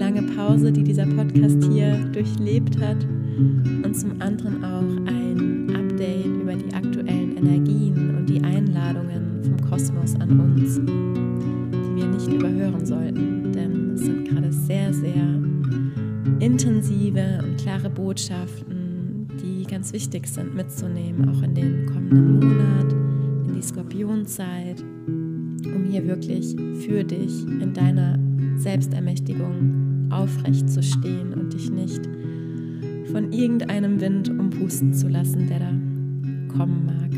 lange Pause, die dieser Podcast hier durchlebt hat. Und zum anderen auch ein Update über die aktuellen Energien und die Einladungen vom Kosmos an uns, die wir nicht überhören sollten, denn es sind gerade sehr, sehr intensive und klare Botschaften, die ganz wichtig sind mitzunehmen, auch in den kommenden Monat, in die Skorpionzeit, um hier wirklich für dich in deiner Selbstermächtigung aufrecht zu stehen und dich nicht von irgendeinem Wind umpusten zu lassen, der da kommen mag.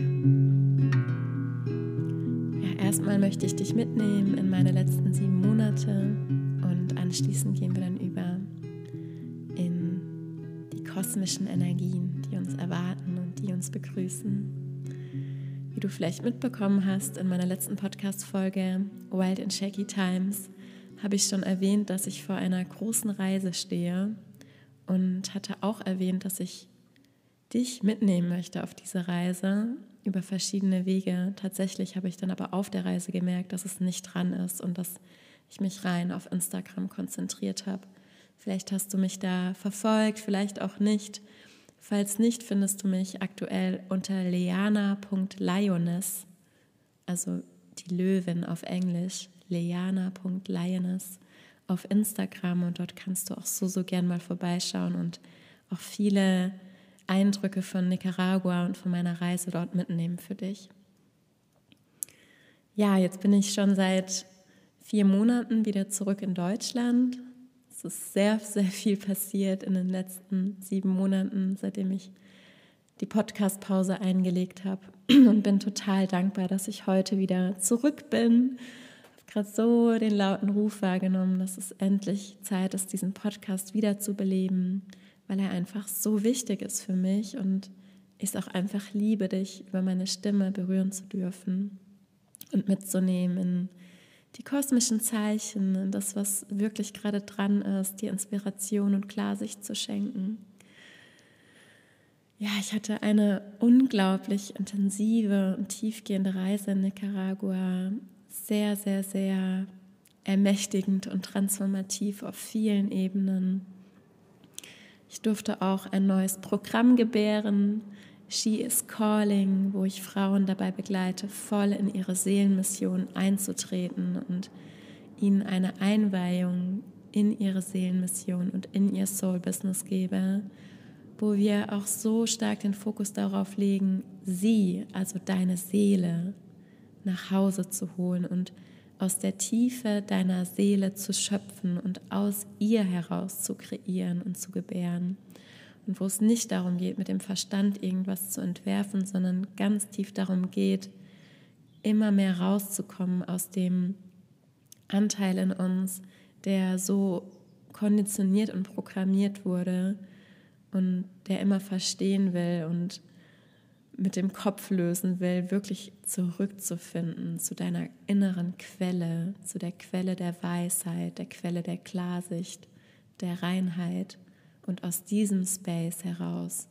Ja, erstmal möchte ich dich mitnehmen in meine letzten sieben Monate und anschließend gehen wir dann über in die kosmischen Energien, die uns erwarten und die uns begrüßen. Wie du vielleicht mitbekommen hast in meiner letzten Podcast-Folge Wild and Shaky Times, habe ich schon erwähnt, dass ich vor einer großen Reise stehe und hatte auch erwähnt, dass ich dich mitnehmen möchte auf diese Reise über verschiedene Wege. Tatsächlich habe ich dann aber auf der Reise gemerkt, dass es nicht dran ist und dass ich mich rein auf Instagram konzentriert habe. Vielleicht hast du mich da verfolgt, vielleicht auch nicht. Falls nicht, findest du mich aktuell unter leana.lioness, also die Löwin auf Englisch, leana.lioness auf Instagram und dort kannst du auch so, so gern mal vorbeischauen und auch viele Eindrücke von Nicaragua und von meiner Reise dort mitnehmen für dich. Ja, jetzt bin ich schon seit vier Monaten wieder zurück in Deutschland. Es ist sehr, sehr viel passiert in den letzten sieben Monaten, seitdem ich die Podcast-Pause eingelegt habe und bin total dankbar, dass ich heute wieder zurück bin gerade so den lauten Ruf wahrgenommen, dass es endlich Zeit ist, diesen Podcast wiederzubeleben, weil er einfach so wichtig ist für mich und ich es auch einfach liebe, dich über meine Stimme berühren zu dürfen und mitzunehmen in die kosmischen Zeichen, in das, was wirklich gerade dran ist, die Inspiration und Klarsicht zu schenken. Ja, ich hatte eine unglaublich intensive und tiefgehende Reise in Nicaragua sehr, sehr, sehr ermächtigend und transformativ auf vielen Ebenen. Ich durfte auch ein neues Programm gebären, She is Calling, wo ich Frauen dabei begleite, voll in ihre Seelenmission einzutreten und ihnen eine Einweihung in ihre Seelenmission und in ihr Soul Business gebe, wo wir auch so stark den Fokus darauf legen, sie, also deine Seele, nach Hause zu holen und aus der Tiefe deiner Seele zu schöpfen und aus ihr heraus zu kreieren und zu gebären. Und wo es nicht darum geht, mit dem Verstand irgendwas zu entwerfen, sondern ganz tief darum geht, immer mehr rauszukommen aus dem Anteil in uns, der so konditioniert und programmiert wurde und der immer verstehen will und mit dem Kopf lösen will, wirklich zurückzufinden zu deiner inneren Quelle, zu der Quelle der Weisheit, der Quelle der Klarsicht, der Reinheit und aus diesem Space heraus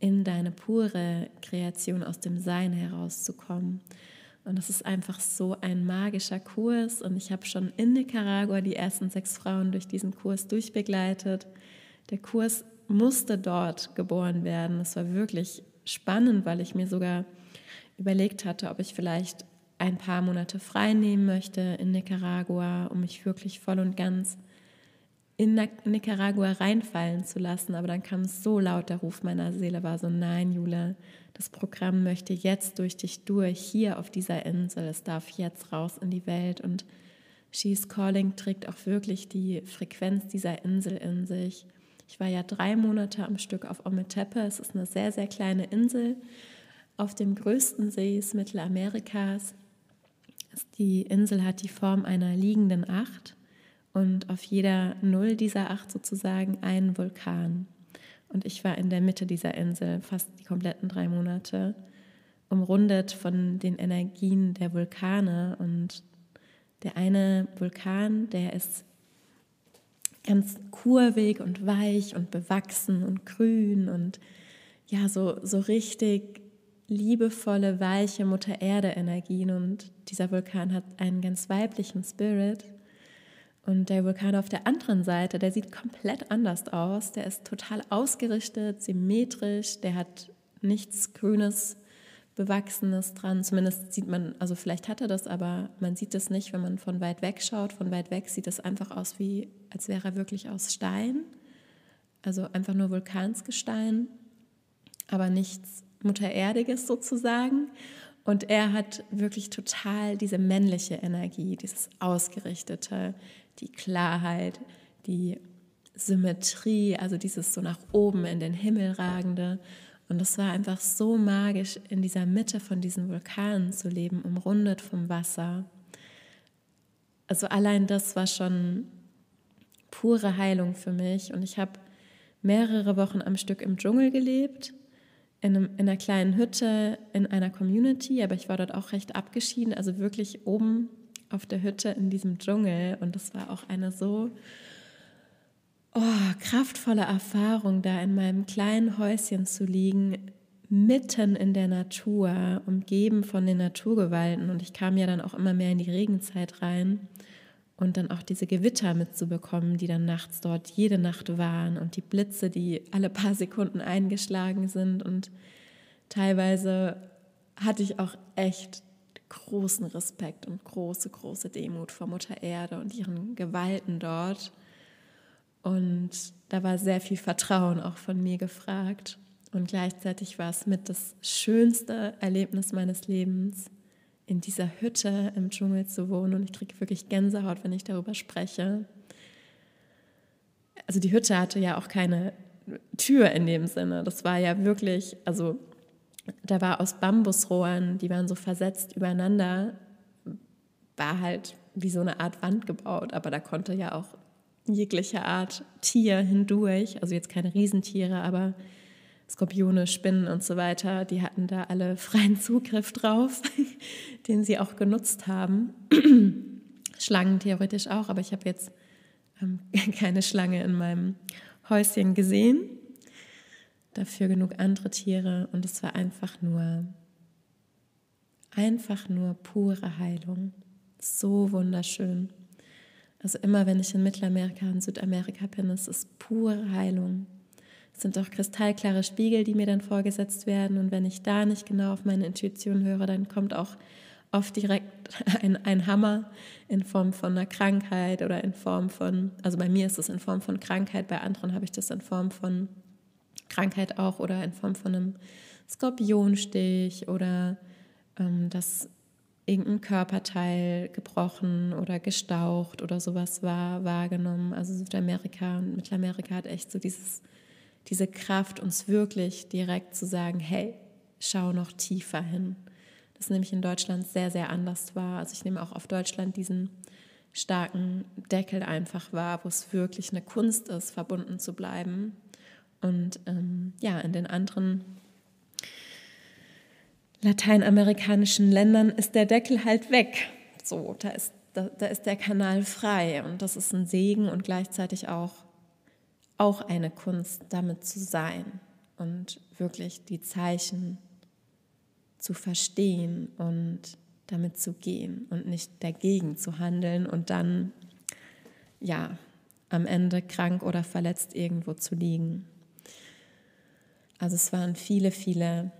in deine pure Kreation aus dem Sein herauszukommen. Und das ist einfach so ein magischer Kurs. Und ich habe schon in Nicaragua die ersten sechs Frauen durch diesen Kurs durchbegleitet. Der Kurs musste dort geboren werden. Es war wirklich spannend, weil ich mir sogar überlegt hatte, ob ich vielleicht ein paar Monate frei nehmen möchte in Nicaragua, um mich wirklich voll und ganz in Nicaragua reinfallen zu lassen. Aber dann kam so laut, der Ruf meiner Seele war so, nein, Jule, das Programm möchte jetzt durch dich durch, hier auf dieser Insel. Es darf jetzt raus in die Welt. Und She's Calling trägt auch wirklich die Frequenz dieser Insel in sich. Ich war ja drei Monate am Stück auf Ometepe. Es ist eine sehr, sehr kleine Insel auf dem größten See Mittelamerikas. Die Insel hat die Form einer liegenden Acht und auf jeder Null dieser Acht sozusagen einen Vulkan. Und ich war in der Mitte dieser Insel fast die kompletten drei Monate. umrundet von den Energien der Vulkane. Und der eine Vulkan, der ist ganz kurvig und weich und bewachsen und grün und ja, so, so richtig liebevolle, weiche Mutter Erde Energien. Und dieser Vulkan hat einen ganz weiblichen Spirit. Und der Vulkan auf der anderen Seite, der sieht komplett anders aus. Der ist total ausgerichtet, symmetrisch, der hat nichts Grünes, Bewachsenes dran. Zumindest sieht man, also vielleicht hat er das, aber man sieht es nicht, wenn man von weit weg schaut. Von weit weg sieht es einfach aus, wie als wäre er wirklich aus Stein. Also einfach nur Vulkansgestein, aber nichts Muttererdiges sozusagen. Und er hat wirklich total diese männliche Energie, dieses Ausgerichtete, die Klarheit, die Symmetrie, also dieses so nach oben in den Himmel ragende. Und es war einfach so magisch, in dieser Mitte von diesen Vulkanen zu leben, umrundet vom Wasser. Also allein das war schon pure Heilung für mich. Und ich habe mehrere Wochen am Stück im Dschungel gelebt in, einem, in einer kleinen Hütte in einer Community, aber ich war dort auch recht abgeschieden, also wirklich oben auf der Hütte in diesem Dschungel. Und das war auch eine so oh, kraftvolle Erfahrung, da in meinem kleinen Häuschen zu liegen, mitten in der Natur, umgeben von den Naturgewalten. Und ich kam ja dann auch immer mehr in die Regenzeit rein und dann auch diese Gewitter mitzubekommen, die dann nachts dort jede Nacht waren und die Blitze, die alle paar Sekunden eingeschlagen sind und teilweise hatte ich auch echt großen Respekt und große, große Demut vor Mutter Erde und ihren Gewalten dort. Und da war sehr viel Vertrauen auch von mir gefragt. Und gleichzeitig war es mit das schönste Erlebnis meines Lebens, in dieser Hütte im Dschungel zu wohnen und ich kriege wirklich Gänsehaut, wenn ich darüber spreche. Also die Hütte hatte ja auch keine Tür in dem Sinne. Das war ja wirklich, also da war aus Bambusrohren, die waren so versetzt übereinander, war halt wie so eine Art Wand gebaut, aber da konnte ja auch jegliche Art Tier hindurch, also jetzt keine Riesentiere, aber Skorpione, Spinnen und so weiter, die hatten da alle freien Zugriff drauf, den sie auch genutzt haben. Schlangen theoretisch auch, aber ich habe jetzt ähm, keine Schlange in meinem Häuschen gesehen. Dafür genug andere Tiere und es war einfach nur, einfach nur pure Heilung. So wunderschön. Also immer, wenn ich in Mittelamerika und Südamerika bin, es ist pure Heilung. Es sind auch kristallklare Spiegel, die mir dann vorgesetzt werden. Und wenn ich da nicht genau auf meine Intuition höre, dann kommt auch oft direkt ein, ein Hammer in Form von einer Krankheit oder in Form von, also bei mir ist es in Form von Krankheit, bei anderen habe ich das in Form von Krankheit auch oder in Form von einem Skorpionstich oder ähm, dass irgendein Körperteil gebrochen oder gestaucht oder sowas war wahrgenommen. Also Südamerika und Mittelamerika hat echt so dieses diese Kraft, uns wirklich direkt zu sagen, hey, schau noch tiefer hin. Das nämlich in Deutschland sehr, sehr anders war. Also ich nehme auch auf Deutschland diesen starken Deckel einfach wahr, wo es wirklich eine Kunst ist, verbunden zu bleiben. Und ähm, ja, in den anderen lateinamerikanischen Ländern ist der Deckel halt weg. So, da ist, da, da ist der Kanal frei und das ist ein Segen und gleichzeitig auch auch eine Kunst, damit zu sein und wirklich die Zeichen zu verstehen und damit zu gehen und nicht dagegen zu handeln und dann, ja, am Ende krank oder verletzt irgendwo zu liegen. Also es waren viele, viele,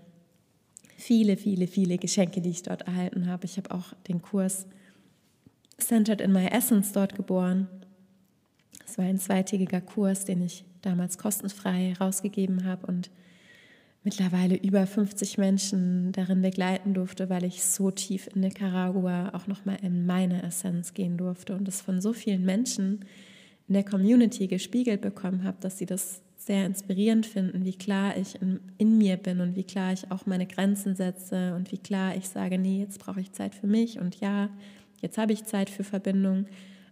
viele, viele, viele Geschenke, die ich dort erhalten habe. Ich habe auch den Kurs Centered in My Essence dort geboren es war ein zweitägiger Kurs, den ich damals kostenfrei rausgegeben habe und mittlerweile über 50 Menschen darin begleiten durfte, weil ich so tief in Nicaragua auch nochmal in meine Essenz gehen durfte und es von so vielen Menschen in der Community gespiegelt bekommen habe, dass sie das sehr inspirierend finden, wie klar ich in, in, mir bin und wie klar ich auch meine Grenzen setze und wie klar ich sage, nee, jetzt brauche ich Zeit für mich und ja, jetzt habe ich Zeit für Verbindung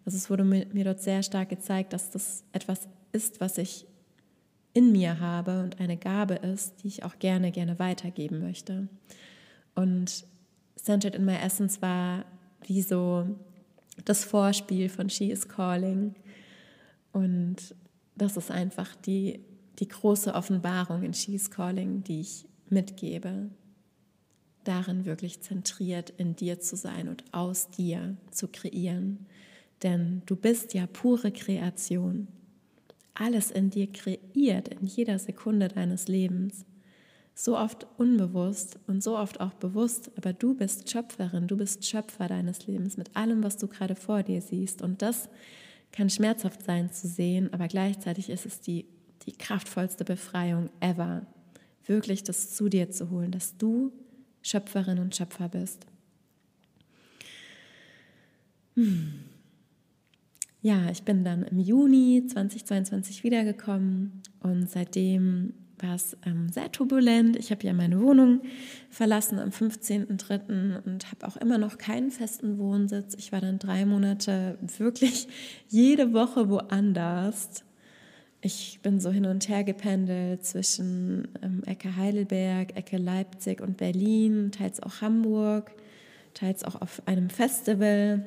also es wurde mir, mir dort sehr stark gezeigt, dass das etwas ist, was ich in mir habe und eine Gabe ist, die ich auch gerne, gerne weitergeben möchte. Und Centered in My Essence war wie so das Vorspiel von She is Calling. Und das ist einfach die, die große Offenbarung in She is Calling, die ich mitgebe. Darin wirklich zentriert in dir zu sein und aus dir zu kreieren. Denn du bist ja pure Kreation. Alles in dir kreiert in jeder Sekunde deines Lebens so oft unbewusst und so oft auch bewusst, aber du bist Schöpferin, du bist Schöpfer deines Lebens mit allem, was du gerade vor dir siehst. Und das kann schmerzhaft sein zu sehen, aber gleichzeitig ist es die, die kraftvollste Befreiung ever, wirklich das zu dir zu holen, dass du Schöpferin und Schöpfer bist. Hm. Ja, ich bin dann im Juni 2022 wiedergekommen und seitdem war es ähm, sehr turbulent. Ich habe ja meine Wohnung verlassen am 15.03. und habe auch immer noch keinen festen Wohnsitz. Ich war dann drei Monate wirklich jede Woche woanders. Ich bin so hin und her gependelt zwischen ähm, Ecke Heidelberg, Ecke Leipzig und Berlin, teils auch Hamburg, teils auch auf einem Festival.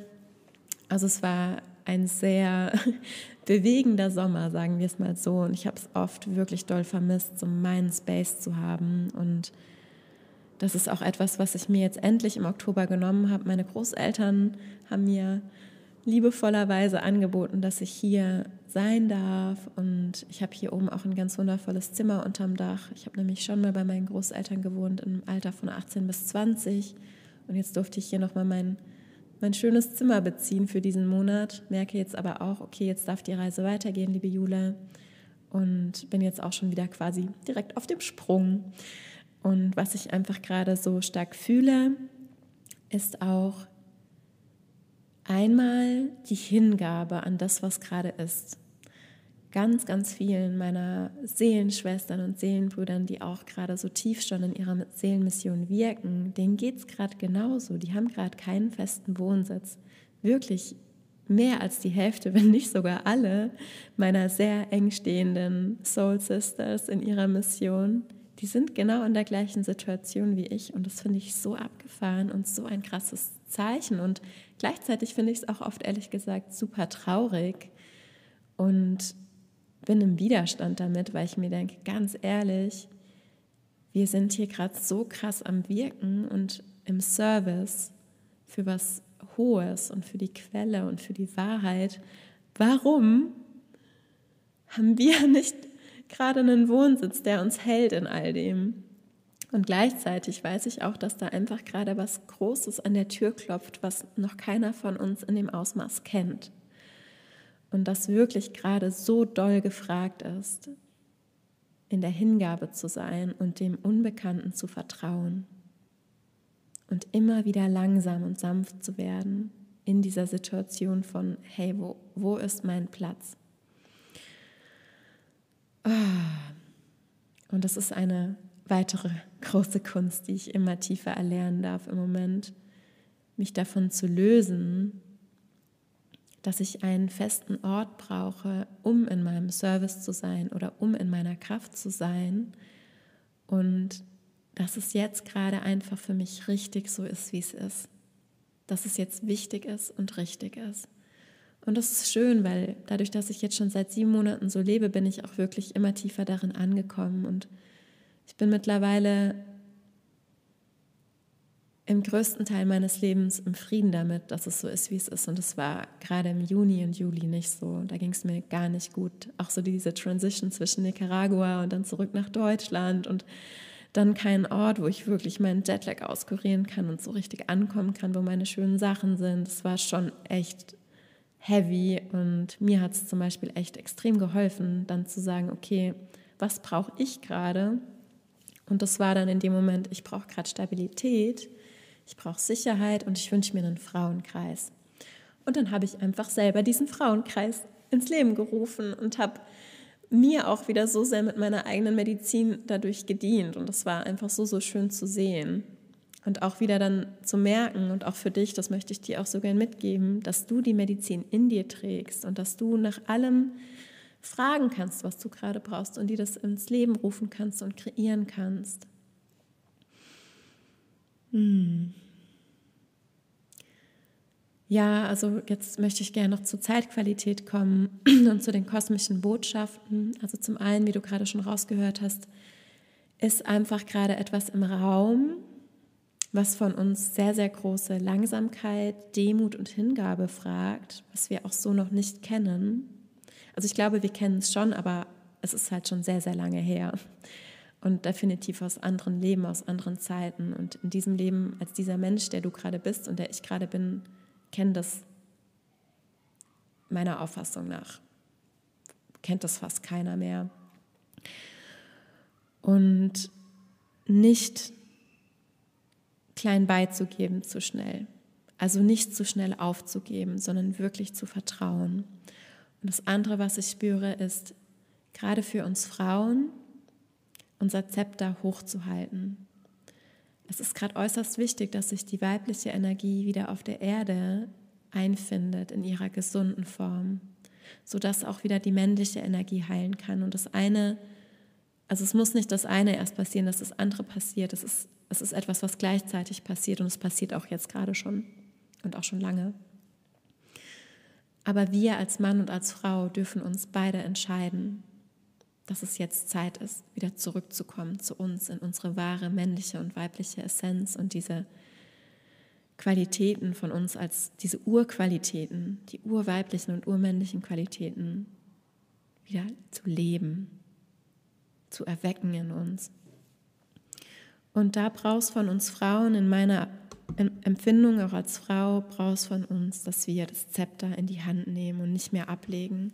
Also es war ein sehr bewegender Sommer, sagen wir es mal so. Und ich habe es oft wirklich doll vermisst, so meinen Space zu haben. Und das ist auch etwas, was ich mir jetzt endlich im Oktober genommen habe. Meine Großeltern haben mir liebevollerweise angeboten, dass ich hier sein darf. Und ich habe hier oben auch ein ganz wundervolles Zimmer unterm Dach. Ich habe nämlich schon mal bei meinen Großeltern gewohnt im Alter von 18 bis 20. Und jetzt durfte ich hier nochmal meinen mein schönes Zimmer beziehen für diesen Monat. Merke jetzt aber auch, okay, jetzt darf die Reise weitergehen, liebe Jule. Und bin jetzt auch schon wieder quasi direkt auf dem Sprung. Und was ich einfach gerade so stark fühle, ist auch einmal die Hingabe an das, was gerade ist ganz, ganz vielen meiner Seelenschwestern und Seelenbrüdern, die auch gerade so tief schon in ihrer Seelenmission wirken, denen geht es gerade genauso. Die haben gerade keinen festen Wohnsitz. Wirklich mehr als die Hälfte, wenn nicht sogar alle meiner sehr eng stehenden Soul Sisters in ihrer Mission, die sind genau in der gleichen Situation wie ich. Und das finde ich so abgefahren und so ein krasses Zeichen. Und gleichzeitig finde ich es auch oft ehrlich gesagt super traurig. Und bin im Widerstand damit, weil ich mir denke, ganz ehrlich, wir sind hier gerade so krass am Wirken und im Service für was Hohes und für die Quelle und für die Wahrheit. Warum haben wir nicht gerade einen Wohnsitz, der uns hält in all dem? Und gleichzeitig weiß ich auch, dass da einfach gerade was Großes an der Tür klopft, was noch keiner von uns in dem Ausmaß kennt und das wirklich gerade so doll gefragt ist, in der Hingabe zu sein und dem Unbekannten zu vertrauen und immer wieder langsam und sanft zu werden in dieser Situation von, hey, wo, wo ist mein Platz? Ah. Und das ist eine weitere große Kunst, die ich immer tiefer erlernen darf im Moment, mich davon zu lösen, dass ich einen festen Ort brauche, um in meinem Service zu sein oder um in meiner Kraft zu sein. Und dass es jetzt gerade einfach für mich richtig so ist, wie es ist. Dass es jetzt wichtig ist und richtig ist. Und das ist schön, weil dadurch, dass ich jetzt schon seit sieben Monaten so lebe, bin ich auch wirklich immer tiefer darin angekommen. Und ich bin mittlerweile im größten Teil meines Lebens im Frieden damit, dass es so ist, wie es ist. Und es war gerade im Juni und Juli nicht so. Da ging es mir gar nicht gut. Auch so diese Transition zwischen Nicaragua und dann zurück nach Deutschland und dann kein Ort, wo ich wirklich meinen Jetlag auskurieren kann und so richtig ankommen kann, wo meine schönen Sachen sind. Es war schon echt heavy und mir hat es zum Beispiel echt extrem geholfen, dann zu sagen, okay, was brauche ich gerade? Und das war dann in dem Moment, ich brauche gerade Stabilität ich brauche Sicherheit und ich wünsche mir einen Frauenkreis. Und dann habe ich einfach selber diesen Frauenkreis ins Leben gerufen und habe mir auch wieder so sehr mit meiner eigenen Medizin dadurch gedient. Und das war einfach so, so schön zu sehen. Und auch wieder dann zu merken und auch für dich, das möchte ich dir auch so gern mitgeben, dass du die Medizin in dir trägst und dass du nach allem fragen kannst, was du gerade brauchst und die das ins Leben rufen kannst und kreieren kannst. Ja, also jetzt möchte ich gerne noch zur Zeitqualität kommen und zu den kosmischen Botschaften. Also zum einen, wie du gerade schon rausgehört hast, ist einfach gerade etwas im Raum, was von uns sehr, sehr große Langsamkeit, Demut und Hingabe fragt, was wir auch so noch nicht kennen. Also ich glaube, wir kennen es schon, aber es ist halt schon sehr, sehr lange her. Und definitiv aus anderen Leben, aus anderen Zeiten. Und in diesem Leben, als dieser Mensch, der du gerade bist und der ich gerade bin, kennt das meiner Auffassung nach. Kennt das fast keiner mehr. Und nicht klein beizugeben zu schnell. Also nicht zu schnell aufzugeben, sondern wirklich zu vertrauen. Und das andere, was ich spüre, ist, gerade für uns Frauen, unser Zepter hochzuhalten. Es ist gerade äußerst wichtig, dass sich die weibliche Energie wieder auf der Erde einfindet in ihrer gesunden Form, sodass auch wieder die männliche Energie heilen kann. Und das eine, also es muss nicht das eine erst passieren, dass das andere passiert. Es ist, es ist etwas, was gleichzeitig passiert und es passiert auch jetzt gerade schon und auch schon lange. Aber wir als Mann und als Frau dürfen uns beide entscheiden, dass es jetzt Zeit ist, wieder zurückzukommen zu uns in unsere wahre männliche und weibliche Essenz und diese Qualitäten von uns als diese Urqualitäten, die urweiblichen und urmännlichen Qualitäten wieder zu leben, zu erwecken in uns. Und da brauchst von uns Frauen in meiner Empfindung auch als Frau brauchst von uns, dass wir das Zepter in die Hand nehmen und nicht mehr ablegen,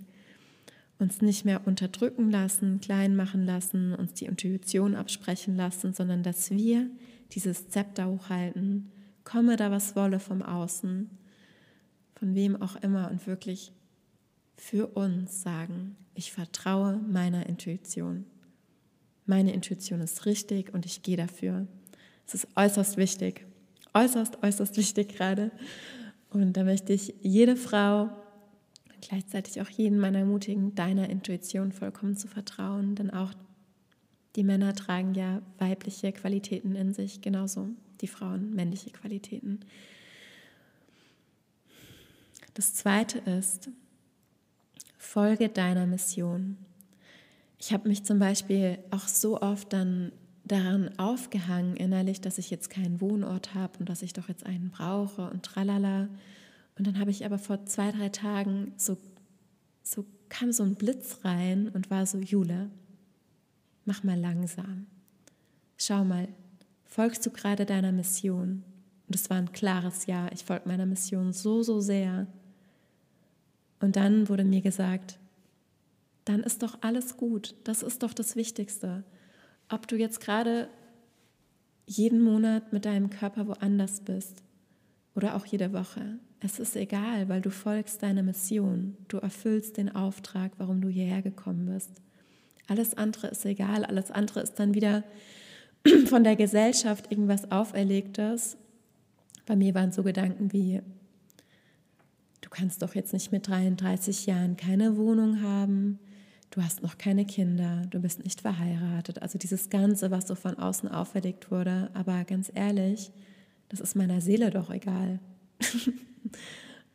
uns nicht mehr unterdrücken lassen, klein machen lassen, uns die Intuition absprechen lassen, sondern dass wir dieses Zepter hochhalten, komme da was wolle vom Außen, von wem auch immer und wirklich für uns sagen, ich vertraue meiner Intuition. Meine Intuition ist richtig und ich gehe dafür. Es ist äußerst wichtig, äußerst, äußerst wichtig gerade. Und da möchte ich jede Frau gleichzeitig auch jeden Mann ermutigen, deiner Intuition vollkommen zu vertrauen, denn auch die Männer tragen ja weibliche Qualitäten in sich, genauso die Frauen männliche Qualitäten. Das zweite ist, folge deiner Mission. Ich habe mich zum Beispiel auch so oft dann daran aufgehangen innerlich, dass ich jetzt keinen Wohnort habe und dass ich doch jetzt einen brauche und tralala. Und dann habe ich aber vor zwei, drei Tagen so, so kam so ein Blitz rein und war so, Jule, mach mal langsam. Schau mal, folgst du gerade deiner Mission? Und es war ein klares Ja, ich folge meiner Mission so, so sehr. Und dann wurde mir gesagt, dann ist doch alles gut. Das ist doch das Wichtigste. Ob du jetzt gerade jeden Monat mit deinem Körper woanders bist oder auch jede Woche. Es ist egal, weil du folgst deiner Mission. Du erfüllst den Auftrag, warum du hierher gekommen bist. Alles andere ist egal. Alles andere ist dann wieder von der Gesellschaft irgendwas Auferlegtes. Bei mir waren so Gedanken wie, du kannst doch jetzt nicht mit 33 Jahren keine Wohnung haben, du hast noch keine Kinder, du bist nicht verheiratet. Also dieses Ganze, was so von außen auferlegt wurde. Aber ganz ehrlich, das ist meiner Seele doch egal.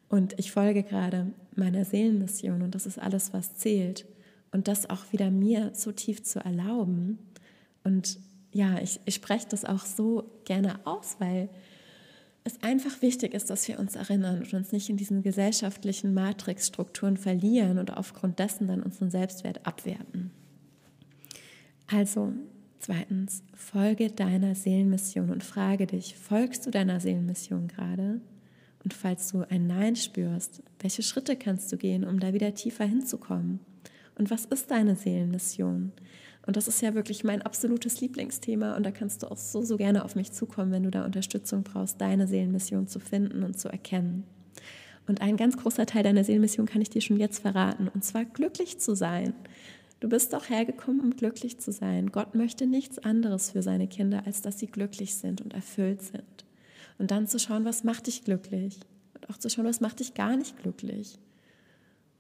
und ich folge gerade meiner Seelenmission und das ist alles, was zählt. Und das auch wieder mir so tief zu erlauben. Und ja, ich, ich spreche das auch so gerne aus, weil es einfach wichtig ist, dass wir uns erinnern und uns nicht in diesen gesellschaftlichen Matrixstrukturen verlieren und aufgrund dessen dann unseren Selbstwert abwerten. Also, zweitens, folge deiner Seelenmission und frage dich, folgst du deiner Seelenmission gerade? Und falls du ein Nein spürst, welche Schritte kannst du gehen, um da wieder tiefer hinzukommen? Und was ist deine Seelenmission? Und das ist ja wirklich mein absolutes Lieblingsthema und da kannst du auch so, so gerne auf mich zukommen, wenn du da Unterstützung brauchst, deine Seelenmission zu finden und zu erkennen. Und ein ganz großer Teil deiner Seelenmission kann ich dir schon jetzt verraten, und zwar glücklich zu sein. Du bist doch hergekommen, um glücklich zu sein. Gott möchte nichts anderes für seine Kinder, als dass sie glücklich sind und erfüllt sind. Und dann zu schauen, was macht dich glücklich? Und auch zu schauen, was macht dich gar nicht glücklich?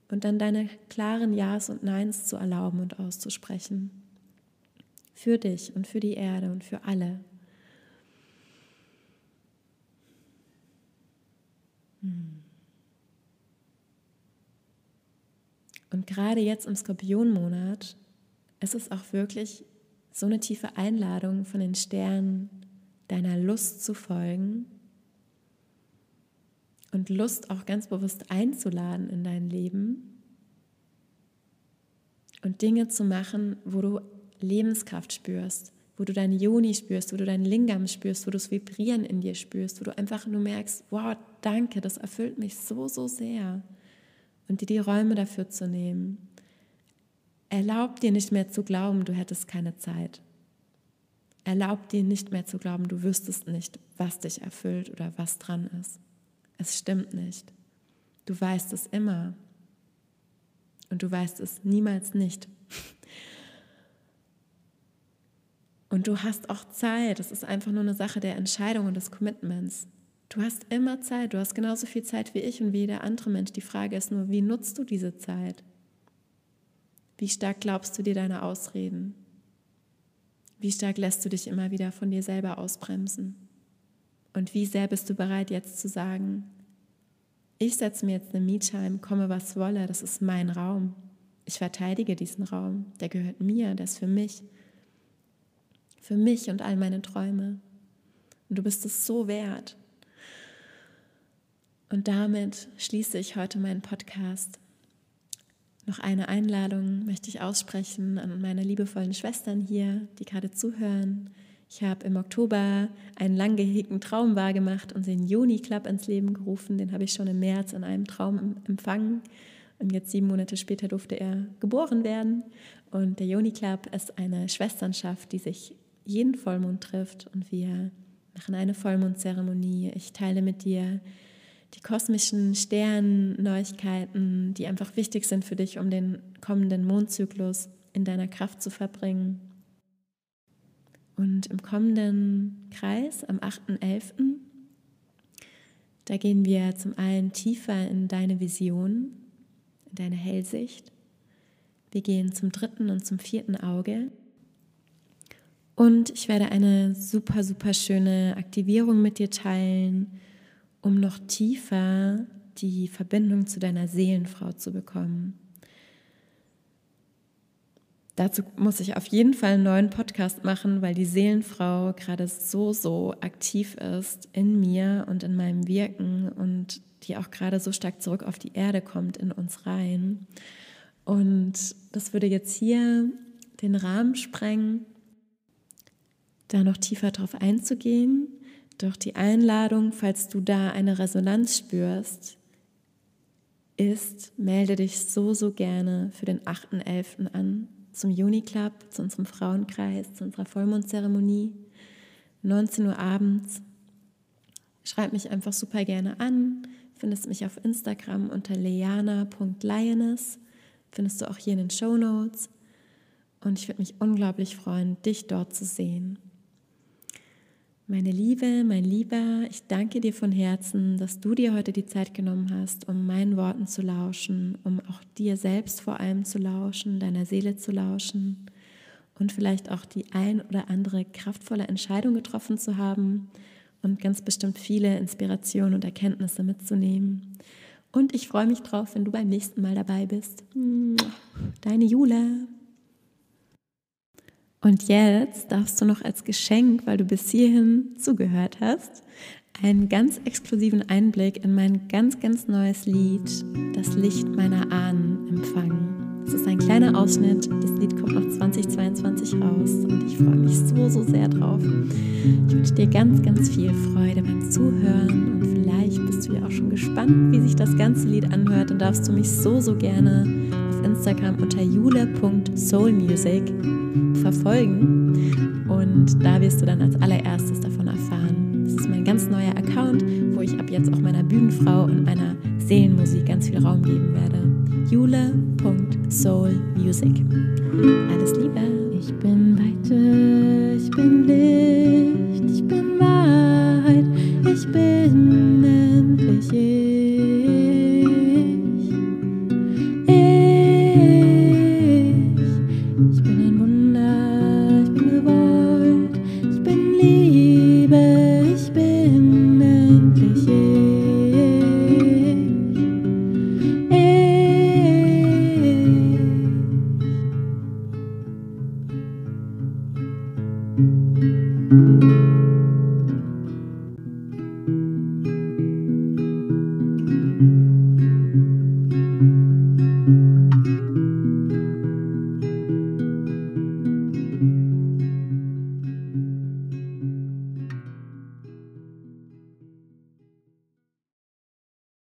Und dann deine klaren Ja's und Neins zu erlauben und auszusprechen. Für dich und für die Erde und für alle. Hm. Und gerade jetzt im Skorpionmonat ist es auch wirklich so eine tiefe Einladung von den Sternen, deiner Lust zu folgen und Lust auch ganz bewusst einzuladen in dein Leben und Dinge zu machen, wo du Lebenskraft spürst, wo du dein Joni spürst, wo du dein Lingam spürst, wo du das Vibrieren in dir spürst, wo du einfach nur merkst, wow, danke, das erfüllt mich so, so sehr und dir die Räume dafür zu nehmen. Erlaub dir nicht mehr zu glauben, du hättest keine Zeit. Erlaub dir nicht mehr zu glauben, du wüsstest nicht, was dich erfüllt oder was dran ist. Es stimmt nicht. Du weißt es immer. Und du weißt es niemals nicht. Und du hast auch Zeit. Es ist einfach nur eine Sache der Entscheidung und des Commitments. Du hast immer Zeit, du hast genauso viel Zeit wie ich und wie jeder andere Mensch. Die Frage ist nur, wie nutzt du diese Zeit? Wie stark glaubst du dir deine Ausreden? Wie stark lässt du dich immer wieder von dir selber ausbremsen? Und wie sehr bist du bereit jetzt zu sagen, ich setze mir jetzt eine Me-Time, komme was wolle, das ist mein Raum. Ich verteidige diesen Raum, der gehört mir, der ist für mich. Für mich und all meine Träume. Und du bist es so wert. Und damit schließe ich heute meinen Podcast. Noch eine Einladung möchte ich aussprechen an meine liebevollen Schwestern hier, die gerade zuhören. Ich habe im Oktober einen lang gehegten Traum wahrgemacht und den Juni Club ins Leben gerufen. Den habe ich schon im März in einem Traum empfangen. Und jetzt sieben Monate später durfte er geboren werden. Und der Juni Club ist eine Schwesternschaft, die sich jeden Vollmond trifft und wir machen eine Vollmondzeremonie. Ich teile mit dir die kosmischen Sternneuigkeiten, die einfach wichtig sind für dich, um den kommenden Mondzyklus in deiner Kraft zu verbringen. Und im kommenden Kreis, am 8.11., da gehen wir zum einen tiefer in deine Vision, in deine Hellsicht. Wir gehen zum dritten und zum vierten Auge. Und ich werde eine super, super schöne Aktivierung mit dir teilen, um noch tiefer die Verbindung zu deiner Seelenfrau zu bekommen. Dazu muss ich auf jeden Fall einen neuen Podcast machen, weil die Seelenfrau gerade so, so aktiv ist in mir und in meinem Wirken und die auch gerade so stark zurück auf die Erde kommt, in uns rein. Und das würde jetzt hier den Rahmen sprengen, da noch tiefer drauf einzugehen. Doch die Einladung, falls du da eine Resonanz spürst, ist, melde dich so, so gerne für den 8.11. an zum Juni Club, zu unserem Frauenkreis, zu unserer Vollmondzeremonie. 19 Uhr abends. Schreib mich einfach super gerne an. Findest mich auf Instagram unter leana.lioness. Findest du auch hier in den Show Notes. Und ich würde mich unglaublich freuen, dich dort zu sehen. Meine Liebe, mein Lieber, ich danke dir von Herzen, dass du dir heute die Zeit genommen hast, um meinen Worten zu lauschen, um auch dir selbst vor allem zu lauschen, deiner Seele zu lauschen und vielleicht auch die ein oder andere kraftvolle Entscheidung getroffen zu haben und ganz bestimmt viele Inspirationen und Erkenntnisse mitzunehmen. Und ich freue mich drauf, wenn du beim nächsten Mal dabei bist. Deine Jule. Und jetzt darfst du noch als Geschenk, weil du bis hierhin zugehört hast, einen ganz exklusiven Einblick in mein ganz, ganz neues Lied, Das Licht meiner Ahnen, empfangen. Es ist ein kleiner Ausschnitt, das Lied kommt noch 2022 raus und ich freue mich so, so sehr drauf. Ich wünsche dir ganz, ganz viel Freude beim Zuhören und vielleicht bist du ja auch schon gespannt, wie sich das ganze Lied anhört und darfst du mich so, so gerne auf Instagram unter jule.soulmusic verfolgen. Und da wirst du dann als allererstes davon erfahren. Das ist mein ganz neuer Account, wo ich ab jetzt auch meiner Bühnenfrau und meiner Seelenmusik ganz viel Raum geben werde. jule.soulmusic. Alles Liebe.